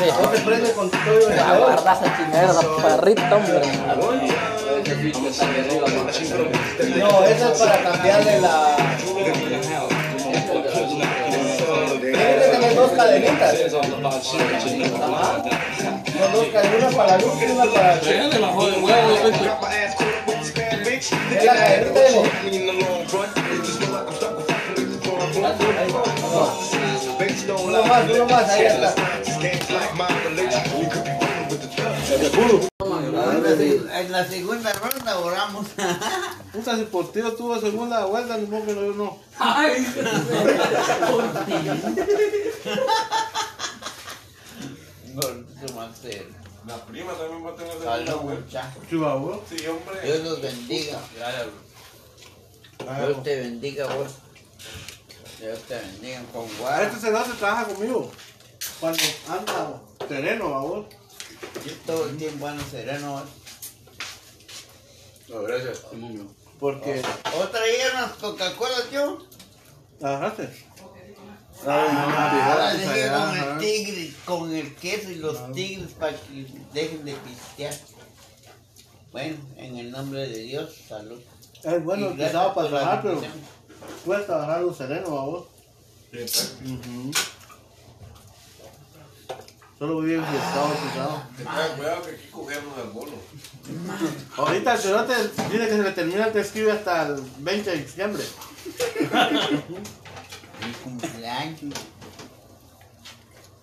Sí. Prende con todo el esa chingadera, perrito, hombre. No, eso es para cambiarle la. Tiene que tener dos cadenitas. Ajá. Son dos cadenas, una para la luz y una para el. Es la cadenita de Uno más, más, ahí está. En la segunda ronda oramos. Puta, si por ti tuvo segunda vuelta, ni modo que no, yo no. Ay. La prima también va a tener segunda vuelta. Chihuahua. Sí, hombre. Dios los bendiga. Dios te bendiga, vos. Dios te bendiga con guarda. este cerote trabaja conmigo. Cuando anda sereno, babos. Yo todo el tiempo ando sereno. No, gracias. Porque. ¿O traía unas Coca-Cola yo? ¿Agarraste? Ahora Ay, dejé no, con ajá. el tigre, con el queso y los tigres para que dejen de pistear. Bueno, en el nombre de Dios, salud. Es bueno Y el gracias pisado para trabajar, pero cuesta agarrar un sereno, babos. pues. Solo vive fiestado, pisado. Tengan cuidado que aquí cogemos al bono. Ahorita el cerote dice que se le termina el escribe hasta el 20 de diciembre. Mi cumpleaños.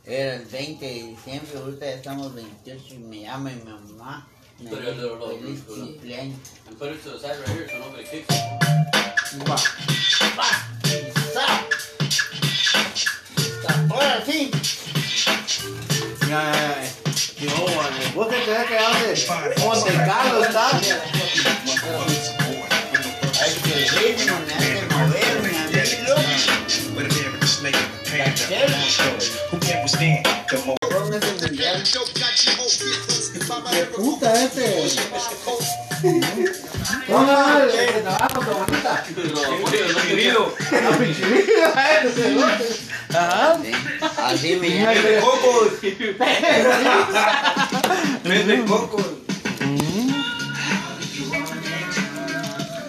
Era el 20 de diciembre, ahorita ya estamos 28 y me llama mi mamá. Me Pero dice, lo- lo- feliz cumpleaños. And put it to the side right here so nobody kicks it. Ahora Monte Carlo está. Hay que ritmo, me hace moverme a mí, loco. Póngase en el diablo. ¡Qué puta este! ¡Hola! ¡El con tu ese! Ajá. Sí, Así me llama. Vende cocos. Vende cocos.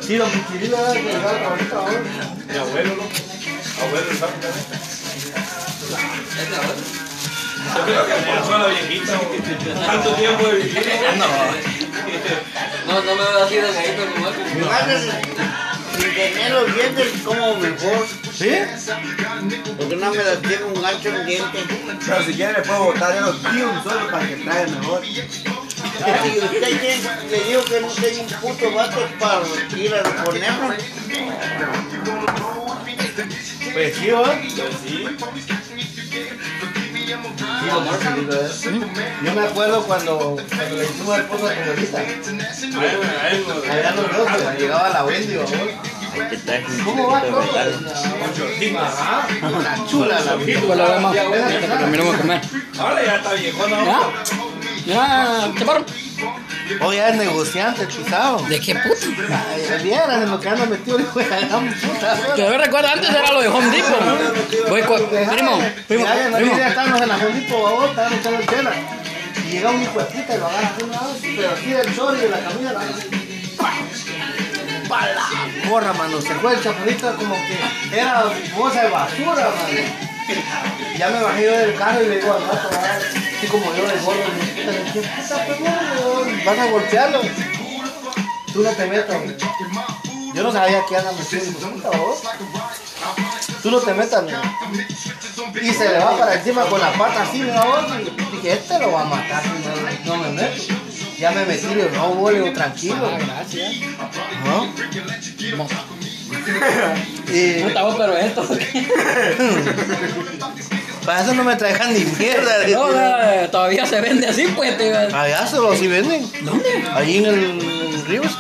Sí, los era el daba la abuelita ahora. Mi abuelo, ¿no? Abuelo, exactamente. Yo creo que por eso la viejita, tanto tiempo de vivir. No, no me voy a decir de ahí, pero nomás Mi madre, sin tener los dientes como mejor. ¿Sí? Porque no me las tiene un gancho en diente. Pero si quiere le puedo botar yo un solo para que traiga mejor. Si usted le digo que no tengo un puto vato para ir a reponerlo. Pues sí, ¿va? Yo me acuerdo cuando, cuando le hicimos esposa a tu abuelita. Allá los dos, llegaba la Wendy, ¿vamos? ¿Cómo va. La chula la está viejo, ¿no? ¿Ya? ¿Ya? ¿Chaparro? Oye, es negociante pisado. ¿De qué puta? Ay, Vieran en lo que anda metido el hijo de la puta. Todavía recuerda antes era lo de Home Depot. Voy. Primo, primo, ya no ya estábamos en la Jondipo, babos, estaban echando chela. Y llega un hijo de puta y lo agarra así, ¿no? pero así del sol y de la camisa. ¿no? ¡Pa! ¡Pa la Porra, mano, se fue el chaparrito como que era bolsa de basura, mano. Ya me bajé yo del carro y le digo al rato, así como yo de gordo, le dije, puta, ¿qué puta, pues, no, vas a golpearlo. Tú no te metas. Yo no sabía que anda metido en puta, vos. Tú no te metas, ¿no? Y se le va para encima con la pata así, ¿no? Y dije, este lo va a matar, si no, no me meto. Ya me metí, digo, no, vos, digo, tranquilo. Gracias. ¿No? y Puta vos, pero esto. para eso no me traigan ni mierda. No, no, todavía se vende así, pues. Te... Allá se los sí venden. ¿Dónde? Ahí en el Ríos.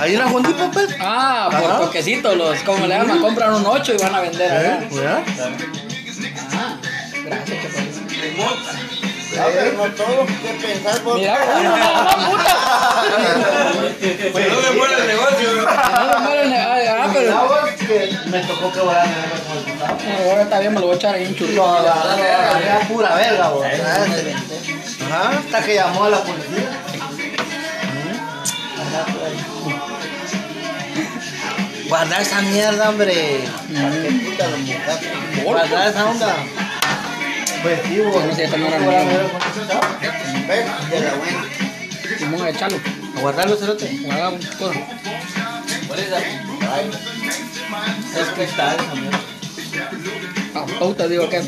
Ahí en la Jondipo, pues. Ah, por Ajá. poquecitos, los, como le llaman, compran un 8 y van a vender. ¿Eh? ¿Verdad? Ah, gracias, ver, no todo, ¿qué pensás vos? Mira, uno nada más, puta. Que no me muera el negocio. No se muere el ne- ah, ah, pero me tocó que volar el putado. eh, ahora está bien, me lo voy a echar ahí un churro. No, la era pura verga, vos. Ajá, hasta que llamó a la policía. Guarda esa mierda, hombre. Puta, los muchachos. Guarda esa onda. Pues vos. No cerote. Guarda un cosa. ¿Cuál es la? Es que está esa mierda. Ah, puta, digo que.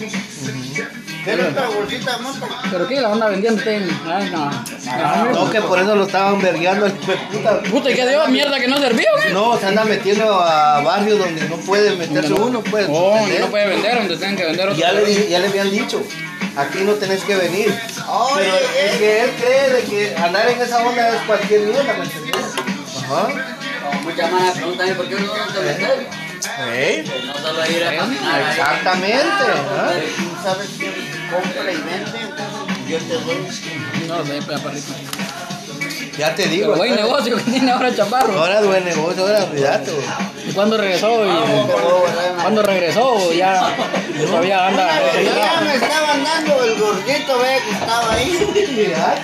¿Quieres otra bolsita de mota? ¿Pero qué? ¿La onda vendiendo usted? Ay, no. No, que por eso lo estaban vergueando puta. Puta, ¿y qué dio? ¿Mierda que no servía qué? No, se anda metiendo a barrios donde no puede meterse uno, pues. Oh, no puede vender donde tienen que vender otro. ya, le, ya le habían dicho, aquí no tenés que venir. Pero es que él cree de que andar en esa onda es cualquier mierda, ¿me entendés? Ajá. Muchas malas preguntan, ¿y por qué uno no te vende? ¿Eh? No solo ir a caminar. ahí. Exactamente. ¿ah? Tú sabes quién compra y vende, yo te doy. No, ve, pega perrito. Ya te Pero digo. buen espera. negocio que tiene ahora Chaparro. Ahora es buen negocio, ahora cuidate. güey. ¿Y cuándo regresó? Y... ¿Cuándo regresó? Ya todavía anda. Ya me estaban dando el gordito, ve que estaba ahí. Cuidate.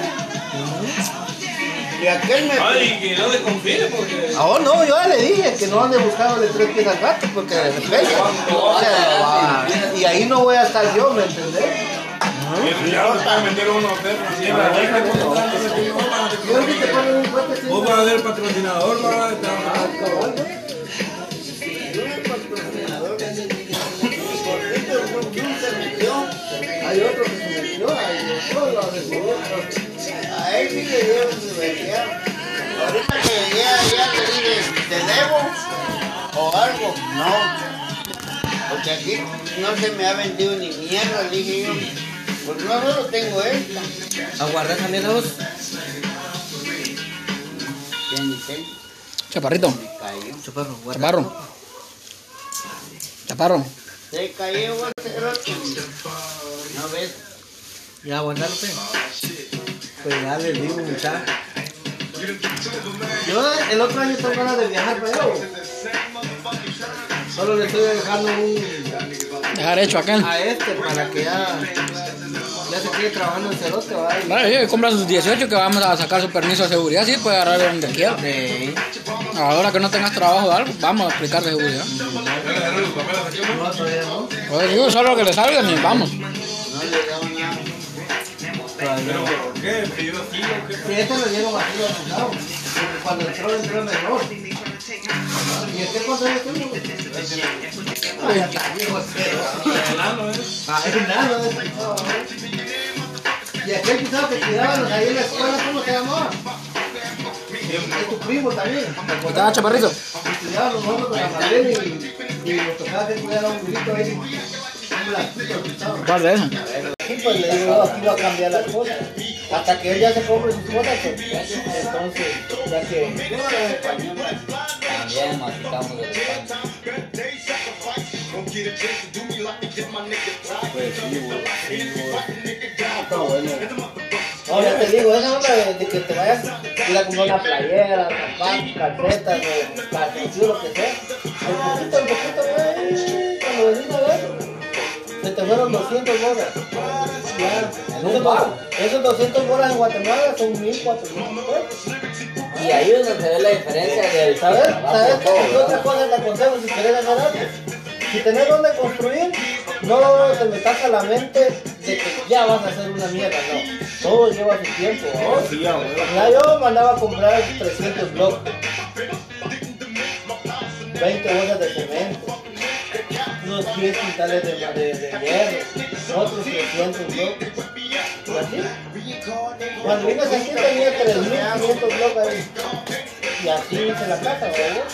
Y aquel me. Ay, que no desconfíe porque. Ah, no, yo ya le dije que no ande buscando de tres pies al gato porque de repente. O sea, va, y ahí no voy a estar yo, ¿me entendés? Vos vas a ser el patrocinador, va, a- Hay otro que se metió, hay otro. A él. Ahorita que dije, ¿te debo? ¿O algo? No. Porque aquí no se me ha vendido ni mierda, dije yo. Pues no solo tengo esta. Aguarda ni tengo, Chaparrito. me cayó. Chaparro, guarda. Chaparro. Chaparro. Se cayó. ¿No ves? Ya, guardalo, pe. Pues ya les digo, muchachos. Yo el otro año tengo ganas de viajar güey. Solo le estoy dejando un Dejar hecho aquel. a este para que ya, ya se quede trabajando en cerote, ¿va? Y- Vale, sí, compra sus 18 que vamos a sacar su permiso de seguridad, sí, puede agarrar de donde quiera. Sí. Ahora que no tengas trabajo de algo, vamos a aplicar de seguridad. No, todavía no. Pues digo, solo que le salgan y vamos. ¿Por qué? ¿Pidió así o qué? Este lo así asustado. Porque cuando entró, entró mejor. ¿Y este? Ah, es ese. Y aquel pisado que cuidábamos ahí en la escuela, ¿cómo se llamaba? Es tu primo también. ¿Estaba chaparrito? Estudiábamos nosotros con la Marlene y, y nos tocaba que cuidara un gurito ahí. ¿Cuál de? Sí, pues le digo, aquí va a cambiar las cosas. Hasta que él ya se compre sus cosas, pues, entonces, ya que... También masticamos España. No, te digo, esa onda de, de que te vayas a ir a comprar una playera, zapatos, calcetas, calzoncillos, lo que sea. El poquito, el poquito, güey, cuando venís a ver, se te fueron 200 bolas. Ya, esos, esos 200 bolas en Guatemala son 1.000, 4.000 pesos. Y ahí es donde se ve la diferencia del ¿Sabes? trabajo, ¿Sabes qué otra cosa te aconsejo si quieres ganar? Si tenés donde construir, no te metas a la mente de que ya vas a hacer una mierda, no. Todo lleva su tiempo. ¿no? Ya yo mandaba a comprar 300 bloques, 20 bolsas de cemento, unos 10 quintales de, de, de hierro, otros 300 bloques. Y así. Cuando vine aquí tenía 3.500 bloques ahí. Y así hice la casa, ¿verdad?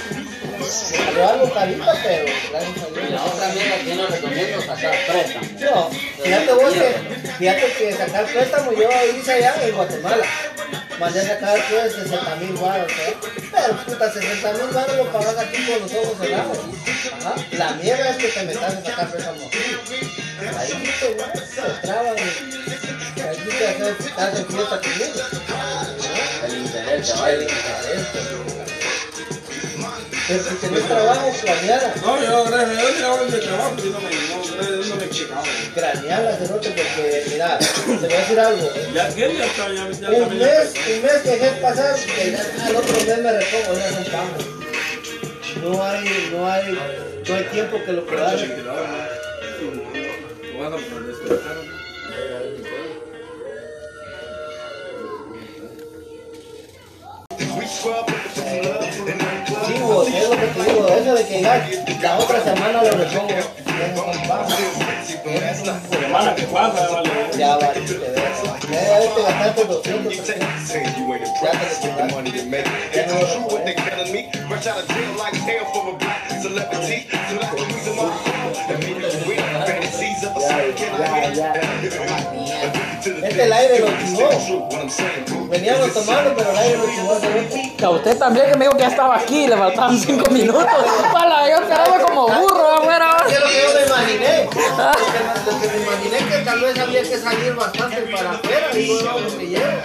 Me salió algo carita, pero gracias a Y Dios. la otra mierda que no recomiendo sacar préstamo. No, fíjate vos que, fíjate que sacar préstamo yo hice allá en Guatemala. Mandé a sacar pues 60 mil baros, ¿eh? Pero puta, 60 mil baros lo pagas aquí con los ojos cerrados. Ajá. La mierda es que te metas a sacar préstamo aquí. Ahí te, güey, te traban ahí te te hacen fiesta conmigo. El interés que baile. Pero si tenés trabajo, planeala. No, yo gracias a Dios ya voy de trabajo y no me, no, gracias a Dios no me he checado. Craneala, cerote, porque mira, te voy a decir algo. Ya que ya está, ya, ya Un mes, un mes que dejé pasar, que ya al otro mes me repongo, ya son. No hay, no hay, no hay tiempo que lo pueda hacer. Vos, es lo que te digo, eso de que ya la otra semana lo repongo, ya son pagos. Semana que pasa, vale. Ya va, te ves. Ya debes te gastaste 200, 300. Saying you ain't impressed with the money you make. It's true what they telling me. Rush out of jail like hell for a black celebrity. So that's the reason why the media is weak. Fantasies of a certain can I Ya, get? ya. Este el aire lo. Veníamos tomando, pero el aire lo. A usted también que me dijo que ya estaba aquí, le faltaban cinco minutos. Para yo como burro afuera. ¿Qué es lo que me imaginé? Que, que me que tal vez había que salir bastante para afuera y no era lo que llevo.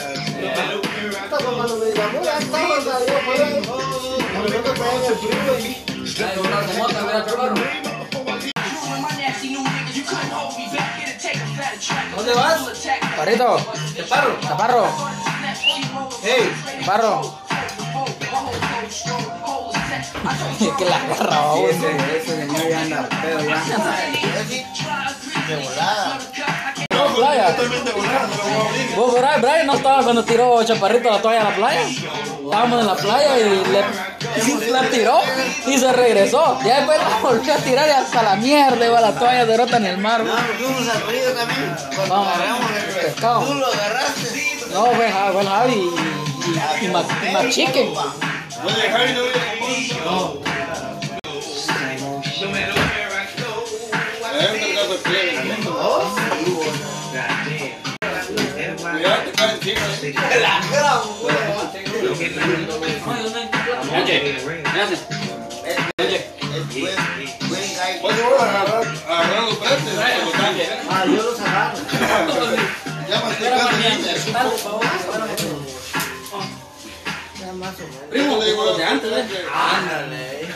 Fue cuando me llamó, ya estaba saliendo afuera. Nosotros traían el frío y Ay, una mota, mira, chaparro. ¿Dónde vas? Parito, Chaparro. chaparro, Hey, que la agarra, vamos. Ese señor ya anda feo ya. De volada. No, playa. Vos, Brian, Brian no estaba cuando tiró Chaparrito la toalla a la playa. Estábamos en la playa y le, la tiró y se regresó. Ya después la volvió a tirar y hasta la mierda iba la toalla de rota en el mar. No, fuimos al río también. Cuando Vamos, agarramos el pescado. Tú lo agarraste. No, fue, fue el Javi y, y, y, y Machique. Oye, Javi, no viene con vos. Adentro el gato quiere. Cuidado, te cae encima. eh. La gran puta. Es buen, buen gallo. Oye, vos agarrar, agarrar los frentes. los tanques. ah, yo los agarro. Ya me estoy cansando. Ya más o menos. Primo, le digo, de antes, ¿eh? Ándale.